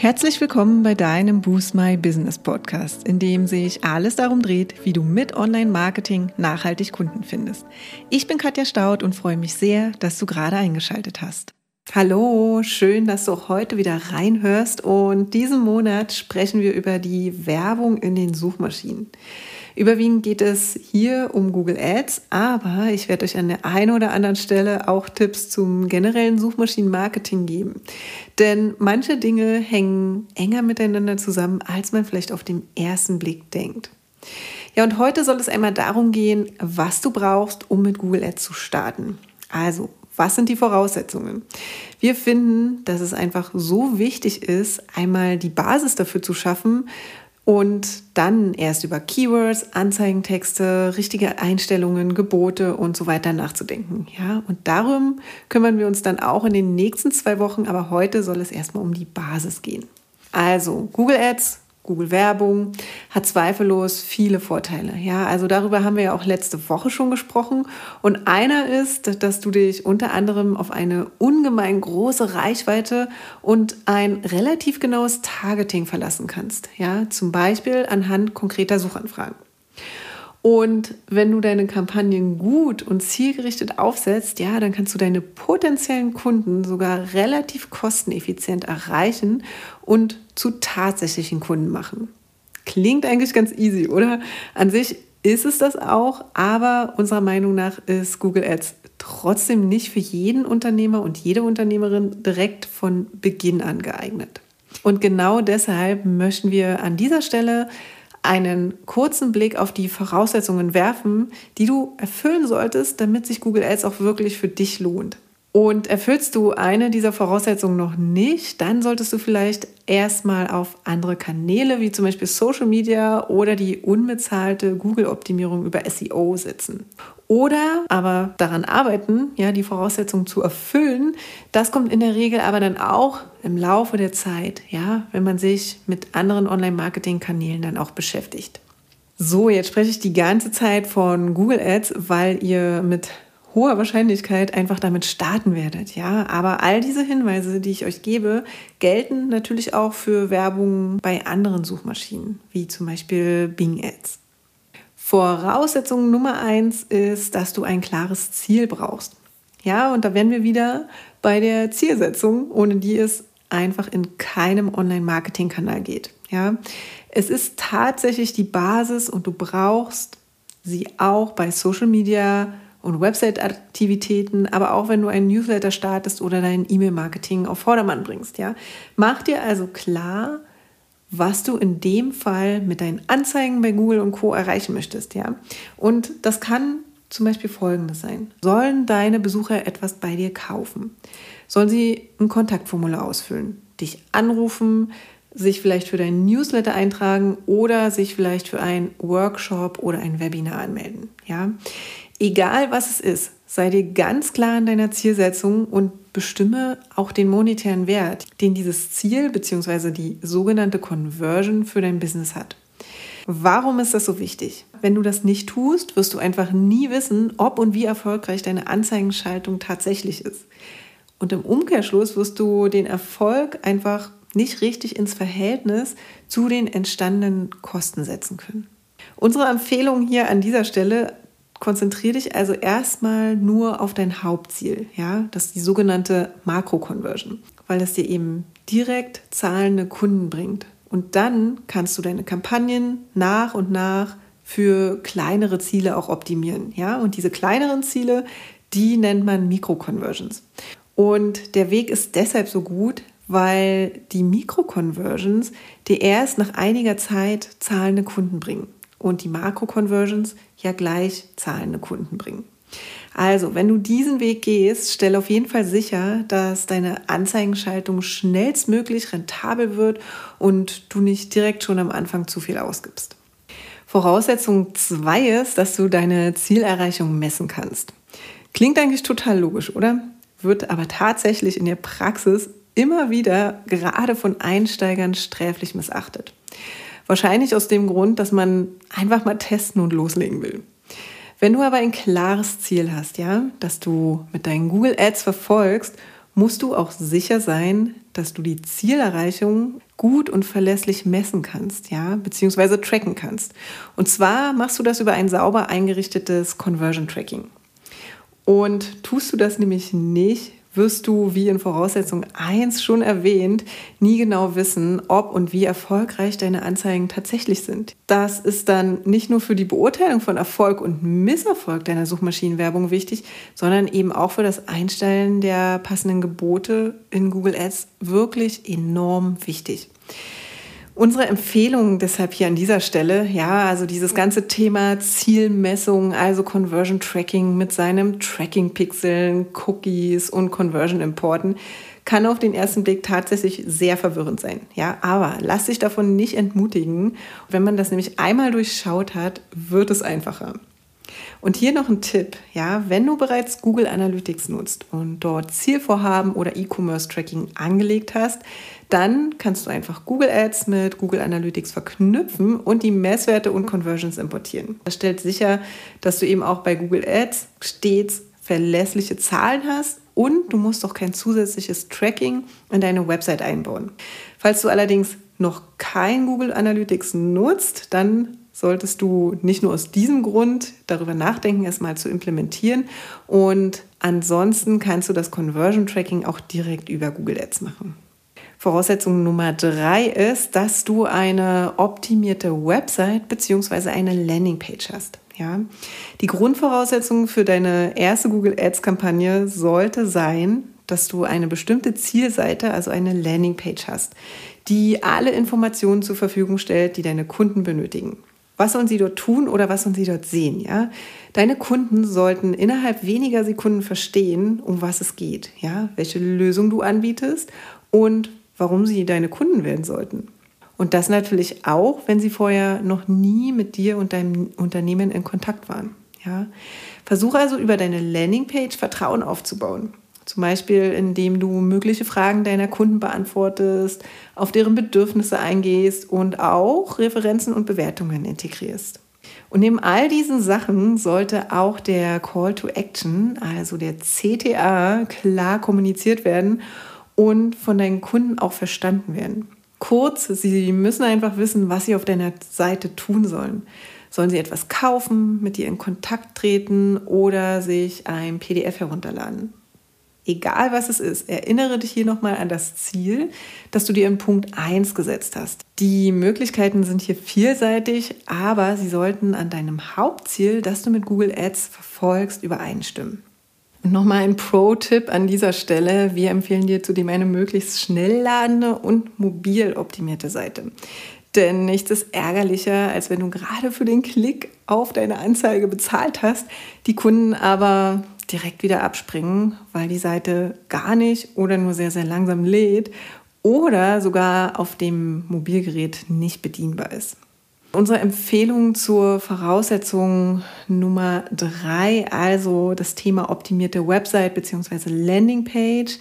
Herzlich willkommen bei deinem Boost My Business Podcast, in dem sich alles darum dreht, wie du mit Online-Marketing nachhaltig Kunden findest. Ich bin Katja Staud und freue mich sehr, dass du gerade eingeschaltet hast. Hallo, schön, dass du heute wieder reinhörst und diesen Monat sprechen wir über die Werbung in den Suchmaschinen. Überwiegend geht es hier um Google Ads, aber ich werde euch an der einen oder anderen Stelle auch Tipps zum generellen Suchmaschinenmarketing geben. Denn manche Dinge hängen enger miteinander zusammen, als man vielleicht auf den ersten Blick denkt. Ja, und heute soll es einmal darum gehen, was du brauchst, um mit Google Ads zu starten. Also, was sind die Voraussetzungen? Wir finden, dass es einfach so wichtig ist, einmal die Basis dafür zu schaffen, und dann erst über Keywords, Anzeigentexte, richtige Einstellungen, Gebote und so weiter nachzudenken. Ja, und darum kümmern wir uns dann auch in den nächsten zwei Wochen, aber heute soll es erstmal um die Basis gehen. Also Google Ads, Google Werbung hat zweifellos viele Vorteile. Ja, also darüber haben wir ja auch letzte Woche schon gesprochen. Und einer ist, dass du dich unter anderem auf eine ungemein große Reichweite und ein relativ genaues Targeting verlassen kannst. Ja, zum Beispiel anhand konkreter Suchanfragen. Und wenn du deine Kampagnen gut und zielgerichtet aufsetzt, ja, dann kannst du deine potenziellen Kunden sogar relativ kosteneffizient erreichen und zu tatsächlichen Kunden machen. Klingt eigentlich ganz easy, oder? An sich ist es das auch, aber unserer Meinung nach ist Google Ads trotzdem nicht für jeden Unternehmer und jede Unternehmerin direkt von Beginn an geeignet. Und genau deshalb möchten wir an dieser Stelle einen kurzen Blick auf die Voraussetzungen werfen, die du erfüllen solltest, damit sich Google Ads auch wirklich für dich lohnt. Und erfüllst du eine dieser Voraussetzungen noch nicht, dann solltest du vielleicht erstmal auf andere Kanäle wie zum Beispiel Social Media oder die unbezahlte Google-Optimierung über SEO setzen. Oder aber daran arbeiten, ja, die Voraussetzungen zu erfüllen. Das kommt in der Regel aber dann auch im Laufe der Zeit, ja, wenn man sich mit anderen Online-Marketing-Kanälen dann auch beschäftigt. So, jetzt spreche ich die ganze Zeit von Google Ads, weil ihr mit hoher Wahrscheinlichkeit einfach damit starten werdet, ja. Aber all diese Hinweise, die ich euch gebe, gelten natürlich auch für Werbung bei anderen Suchmaschinen, wie zum Beispiel Bing Ads. Voraussetzung Nummer eins ist, dass du ein klares Ziel brauchst. Ja, und da wären wir wieder bei der Zielsetzung, ohne die es einfach in keinem Online-Marketing-Kanal geht. Ja, es ist tatsächlich die Basis und du brauchst sie auch bei Social Media, und Website-Aktivitäten, aber auch wenn du einen Newsletter startest oder dein E-Mail-Marketing auf Vordermann bringst. Ja? Mach dir also klar, was du in dem Fall mit deinen Anzeigen bei Google und Co. erreichen möchtest. Ja? Und das kann zum Beispiel folgendes sein. Sollen deine Besucher etwas bei dir kaufen? Sollen sie ein Kontaktformular ausfüllen, dich anrufen, sich vielleicht für deinen Newsletter eintragen oder sich vielleicht für einen Workshop oder ein Webinar anmelden? Ja? Egal was es ist, sei dir ganz klar in deiner Zielsetzung und bestimme auch den monetären Wert, den dieses Ziel bzw. die sogenannte Conversion für dein Business hat. Warum ist das so wichtig? Wenn du das nicht tust, wirst du einfach nie wissen, ob und wie erfolgreich deine Anzeigenschaltung tatsächlich ist. Und im Umkehrschluss wirst du den Erfolg einfach nicht richtig ins Verhältnis zu den entstandenen Kosten setzen können. Unsere Empfehlung hier an dieser Stelle konzentriere dich also erstmal nur auf dein Hauptziel, ja, das ist die sogenannte Makro-Conversion, weil es dir eben direkt zahlende Kunden bringt. Und dann kannst du deine Kampagnen nach und nach für kleinere Ziele auch optimieren, ja, und diese kleineren Ziele, die nennt man Mikro-Conversions. Und der Weg ist deshalb so gut, weil die Mikro-Conversions dir erst nach einiger Zeit zahlende Kunden bringen und die Makro-Conversions ja gleich zahlende Kunden bringen. Also, wenn du diesen Weg gehst, stell auf jeden Fall sicher, dass deine Anzeigenschaltung schnellstmöglich rentabel wird und du nicht direkt schon am Anfang zu viel ausgibst. Voraussetzung 2 ist, dass du deine Zielerreichung messen kannst. Klingt eigentlich total logisch, oder? Wird aber tatsächlich in der Praxis immer wieder gerade von Einsteigern sträflich missachtet. Wahrscheinlich aus dem Grund, dass man einfach mal testen und loslegen will. Wenn du aber ein klares Ziel hast, ja, dass du mit deinen Google Ads verfolgst, musst du auch sicher sein, dass du die Zielerreichung gut und verlässlich messen kannst, ja, beziehungsweise tracken kannst. Und zwar machst du das über ein sauber eingerichtetes Conversion Tracking. Und tust du das nämlich nicht, wirst du, wie in Voraussetzung 1 schon erwähnt, nie genau wissen, ob und wie erfolgreich deine Anzeigen tatsächlich sind. Das ist dann nicht nur für die Beurteilung von Erfolg und Misserfolg deiner Suchmaschinenwerbung wichtig, sondern eben auch für das Einstellen der passenden Gebote in Google Ads wirklich enorm wichtig. Unsere Empfehlung deshalb hier an dieser Stelle, ja, also dieses ganze Thema Zielmessung, also Conversion Tracking mit seinem Tracking-Pixeln, Cookies und Conversion-Importen, kann auf den ersten Blick tatsächlich sehr verwirrend sein. Ja, aber lass dich davon nicht entmutigen. Wenn man das nämlich einmal durchschaut hat, wird es einfacher. Und hier noch ein Tipp, ja, wenn du bereits Google Analytics nutzt und dort Zielvorhaben oder E-Commerce Tracking angelegt hast, dann kannst du einfach Google Ads mit Google Analytics verknüpfen und die Messwerte und Conversions importieren. Das stellt sicher, dass du eben auch bei Google Ads stets verlässliche Zahlen hast und du musst auch kein zusätzliches Tracking in deine Website einbauen. Falls du allerdings noch kein Google Analytics nutzt, dann solltest du nicht nur aus diesem Grund darüber nachdenken, es mal zu implementieren. Und ansonsten kannst du das Conversion Tracking auch direkt über Google Ads machen. Voraussetzung Nummer drei ist, dass du eine optimierte Website bzw. eine Landingpage hast. Ja? Die Grundvoraussetzung für deine erste Google Ads-Kampagne sollte sein, dass du eine bestimmte Zielseite, also eine Landingpage hast, die alle Informationen zur Verfügung stellt, die deine Kunden benötigen. Was sollen sie dort tun oder was sollen sie dort sehen? Ja? Deine Kunden sollten innerhalb weniger Sekunden verstehen, um was es geht, ja? welche Lösung du anbietest und warum sie deine Kunden werden sollten. Und das natürlich auch, wenn sie vorher noch nie mit dir und deinem Unternehmen in Kontakt waren. Ja? Versuche also über deine Landingpage Vertrauen aufzubauen. Zum Beispiel, indem du mögliche Fragen deiner Kunden beantwortest, auf deren Bedürfnisse eingehst und auch Referenzen und Bewertungen integrierst. Und neben all diesen Sachen sollte auch der Call to Action, also der CTA, klar kommuniziert werden und von deinen Kunden auch verstanden werden. Kurz, sie müssen einfach wissen, was sie auf deiner Seite tun sollen. Sollen sie etwas kaufen, mit dir in Kontakt treten oder sich ein PDF herunterladen? Egal was es ist, erinnere dich hier nochmal an das Ziel, das du dir in Punkt 1 gesetzt hast. Die Möglichkeiten sind hier vielseitig, aber sie sollten an deinem Hauptziel, das du mit Google Ads verfolgst, übereinstimmen. Nochmal ein Pro-Tipp an dieser Stelle. Wir empfehlen dir zudem eine möglichst schnell ladende und mobil optimierte Seite. Denn nichts ist ärgerlicher, als wenn du gerade für den Klick auf deine Anzeige bezahlt hast, die Kunden aber direkt wieder abspringen, weil die Seite gar nicht oder nur sehr, sehr langsam lädt oder sogar auf dem Mobilgerät nicht bedienbar ist. Unsere Empfehlung zur Voraussetzung Nummer drei, also das Thema optimierte Website bzw. Landingpage,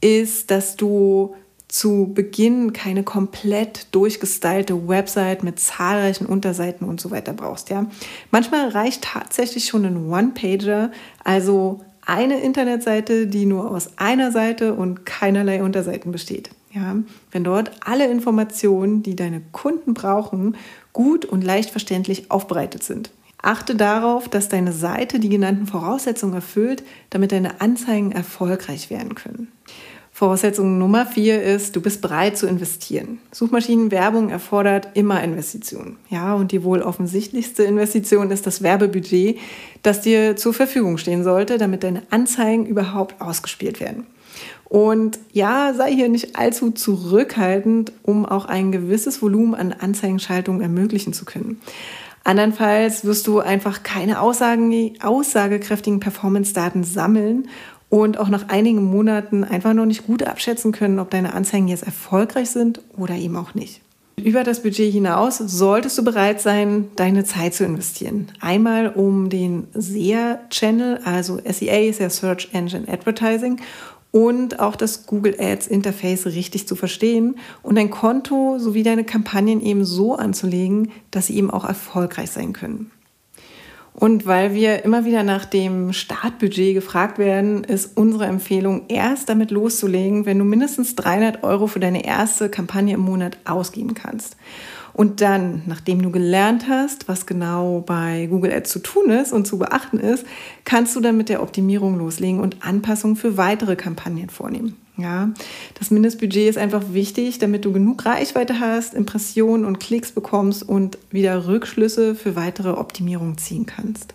ist, dass du zu Beginn keine komplett durchgestylte Website mit zahlreichen Unterseiten und so weiter brauchst. Ja? Manchmal reicht tatsächlich schon ein One-Pager, also eine Internetseite, die nur aus einer Seite und keinerlei Unterseiten besteht. Ja? Wenn dort alle Informationen, die deine Kunden brauchen, gut und leicht verständlich aufbereitet sind. Achte darauf, dass deine Seite die genannten Voraussetzungen erfüllt, damit deine Anzeigen erfolgreich werden können. Voraussetzung Nummer vier ist, du bist bereit zu investieren. Suchmaschinenwerbung erfordert immer Investitionen. Ja, und die wohl offensichtlichste Investition ist das Werbebudget, das dir zur Verfügung stehen sollte, damit deine Anzeigen überhaupt ausgespielt werden. Und ja, sei hier nicht allzu zurückhaltend, um auch ein gewisses Volumen an Anzeigenschaltungen ermöglichen zu können. Andernfalls wirst du einfach keine Aussagen, aussagekräftigen Performance-Daten sammeln und auch nach einigen Monaten einfach noch nicht gut abschätzen können, ob deine Anzeigen jetzt erfolgreich sind oder eben auch nicht. Über das Budget hinaus solltest du bereit sein, deine Zeit zu investieren. Einmal um den SEA-Channel, also SEA ist ja Search Engine Advertising, und auch das Google Ads Interface richtig zu verstehen und dein Konto sowie deine Kampagnen eben so anzulegen, dass sie eben auch erfolgreich sein können. Und weil wir immer wieder nach dem Startbudget gefragt werden, ist unsere Empfehlung, erst damit loszulegen, wenn du mindestens 300 Euro für deine erste Kampagne im Monat ausgeben kannst. Und dann, nachdem du gelernt hast, was genau bei Google Ads zu tun ist und zu beachten ist, kannst du dann mit der Optimierung loslegen und Anpassungen für weitere Kampagnen vornehmen. Ja, das Mindestbudget ist einfach wichtig, damit du genug Reichweite hast, Impressionen und Klicks bekommst und wieder Rückschlüsse für weitere Optimierungen ziehen kannst.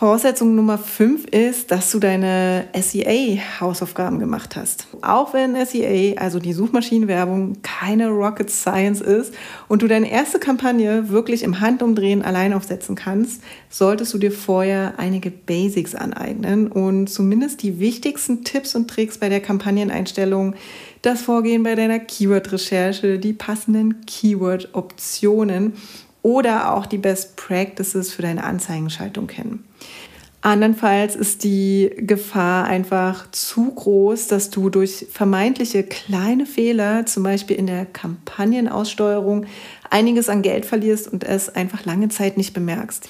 Voraussetzung Nummer 5 ist, dass du deine SEA-Hausaufgaben gemacht hast. Auch wenn SEA, also die Suchmaschinenwerbung, keine Rocket Science ist und du deine erste Kampagne wirklich im Handumdrehen allein aufsetzen kannst, solltest du dir vorher einige Basics aneignen und zumindest die wichtigsten Tipps und Tricks bei der Kampagneneinstellung, das Vorgehen bei deiner Keyword-Recherche, die passenden Keyword-Optionen oder auch die Best Practices für deine Anzeigenschaltung kennen. Andernfalls ist die Gefahr einfach zu groß, dass du durch vermeintliche kleine Fehler, zum Beispiel in der Kampagnenaussteuerung, einiges an Geld verlierst und es einfach lange Zeit nicht bemerkst.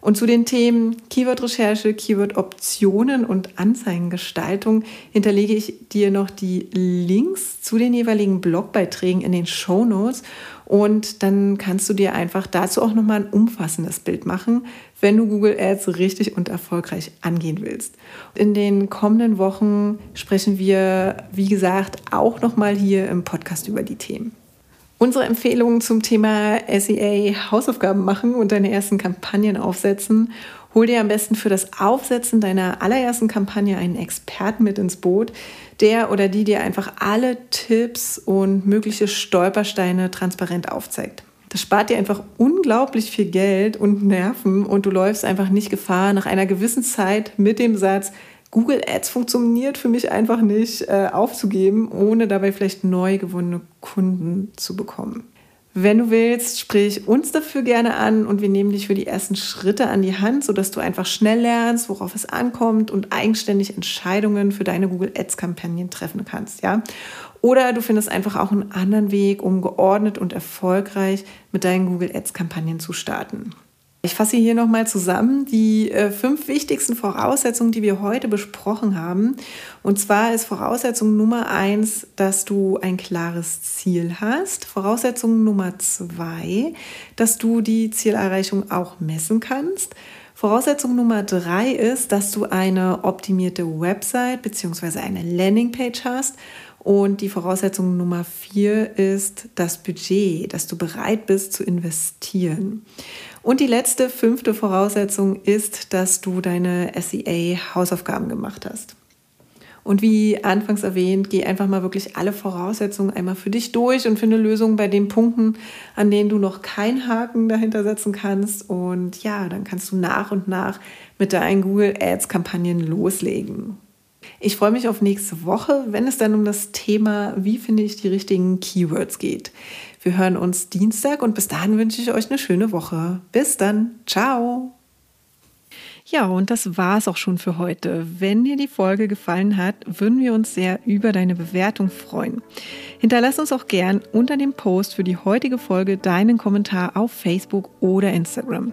Und zu den Themen Keyword-Recherche, Keyword-Optionen und Anzeigengestaltung hinterlege ich dir noch die Links zu den jeweiligen Blogbeiträgen in den Show Notes. Und dann kannst du dir einfach dazu auch nochmal ein umfassendes Bild machen, wenn du Google Ads richtig und erfolgreich angehen willst. In den kommenden Wochen sprechen wir, wie gesagt, auch nochmal hier im Podcast über die Themen. Unsere Empfehlungen zum Thema SEA Hausaufgaben machen und deine ersten Kampagnen aufsetzen. Hol dir am besten für das Aufsetzen deiner allerersten Kampagne einen Experten mit ins Boot, der oder die dir einfach alle Tipps und mögliche Stolpersteine transparent aufzeigt. Das spart dir einfach unglaublich viel Geld und Nerven und du läufst einfach nicht Gefahr, nach einer gewissen Zeit mit dem Satz, Google Ads funktioniert für mich einfach nicht äh, aufzugeben, ohne dabei vielleicht neu gewonnene Kunden zu bekommen. Wenn du willst, sprich uns dafür gerne an und wir nehmen dich für die ersten Schritte an die Hand, sodass du einfach schnell lernst, worauf es ankommt und eigenständig Entscheidungen für deine Google Ads Kampagnen treffen kannst, ja? Oder du findest einfach auch einen anderen Weg, um geordnet und erfolgreich mit deinen Google Ads Kampagnen zu starten. Ich fasse hier nochmal zusammen die äh, fünf wichtigsten Voraussetzungen, die wir heute besprochen haben. Und zwar ist Voraussetzung Nummer eins, dass du ein klares Ziel hast. Voraussetzung Nummer zwei, dass du die Zielerreichung auch messen kannst. Voraussetzung Nummer drei ist, dass du eine optimierte Website bzw. eine Landingpage hast. Und die Voraussetzung Nummer vier ist das Budget, dass du bereit bist zu investieren. Und die letzte, fünfte Voraussetzung ist, dass du deine SEA-Hausaufgaben gemacht hast. Und wie anfangs erwähnt, geh einfach mal wirklich alle Voraussetzungen einmal für dich durch und finde Lösungen bei den Punkten, an denen du noch keinen Haken dahinter setzen kannst. Und ja, dann kannst du nach und nach mit deinen Google Ads-Kampagnen loslegen. Ich freue mich auf nächste Woche, wenn es dann um das Thema, wie finde ich die richtigen Keywords geht. Wir hören uns Dienstag und bis dahin wünsche ich euch eine schöne Woche. Bis dann. Ciao. Ja, und das war es auch schon für heute. Wenn dir die Folge gefallen hat, würden wir uns sehr über deine Bewertung freuen. Hinterlass uns auch gern unter dem Post für die heutige Folge deinen Kommentar auf Facebook oder Instagram.